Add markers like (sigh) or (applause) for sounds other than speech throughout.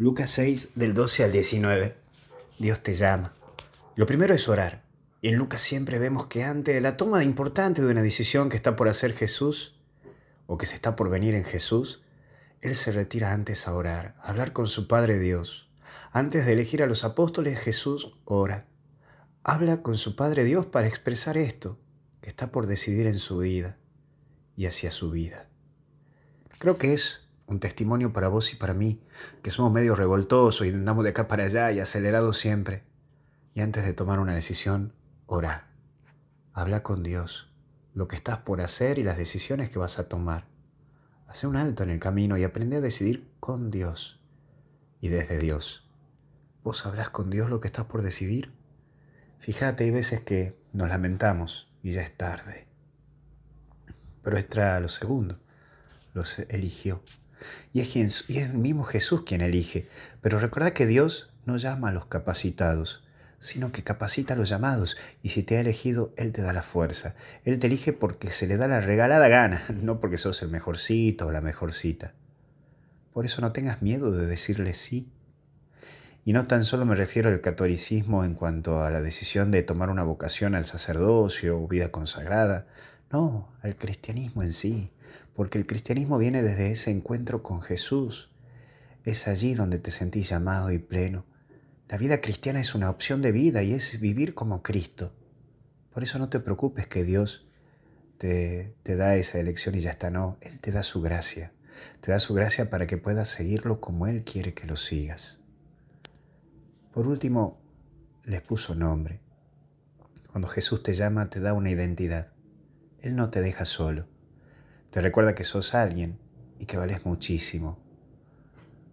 Lucas 6 del 12 al 19. Dios te llama. Lo primero es orar. Y en Lucas siempre vemos que ante la toma importante de una decisión que está por hacer Jesús o que se está por venir en Jesús, Él se retira antes a orar, a hablar con su Padre Dios. Antes de elegir a los apóstoles, Jesús ora. Habla con su Padre Dios para expresar esto que está por decidir en su vida y hacia su vida. Creo que es un testimonio para vos y para mí, que somos medio revoltosos y andamos de acá para allá y acelerados siempre. Y antes de tomar una decisión, ora. Habla con Dios, lo que estás por hacer y las decisiones que vas a tomar. Hace un alto en el camino y aprende a decidir con Dios y desde Dios. ¿Vos hablas con Dios lo que estás por decidir? Fíjate, hay veces que nos lamentamos y ya es tarde. Pero extra lo segundo, los eligió. Y es, el mismo Jesús quien elige. Pero recuerda que Dios no llama a los capacitados, sino que capacita a los llamados. Y si te ha elegido, Él te da la fuerza. Él te elige porque se le da la regalada gana, (laughs) no porque sos el mejorcito o la mejorcita. Por eso no tengas miedo de decirle sí. Y no tan solo me refiero al catolicismo en cuanto a la decisión de tomar una vocación al sacerdocio o vida consagrada, no, al cristianismo en sí, porque el cristianismo viene desde ese encuentro con Jesús. Es allí donde te sentís llamado y pleno. La vida cristiana es una opción de vida y es vivir como Cristo. Por eso no te preocupes que Dios te, da esa elección y ya está, no, Él te da su gracia. Te da su gracia para que puedas seguirlo como Él quiere que lo sigas. Por último, les puso nombre. Cuando Jesús te llama, te da una identidad. Él no te deja solo. Te recuerda que sos alguien y que vales muchísimo.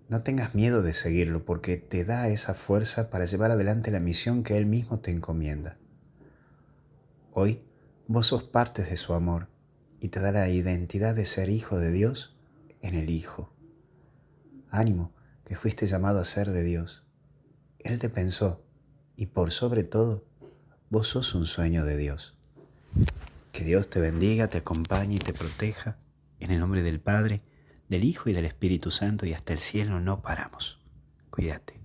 No tengas miedo de seguirlo porque te da esa fuerza para llevar adelante la misión que Él mismo te encomienda. Hoy vos sos parte de su amor y te da la identidad de ser hijo de Dios en el Hijo. Ánimo, que fuiste llamado a ser de Dios. Él te pensó y por sobre todo, vos sos un sueño de Dios. Que Dios te bendiga, te acompañe y te proteja. En el nombre del Padre, del Hijo y del Espíritu Santo y hasta el cielo no paramos. Cuídate.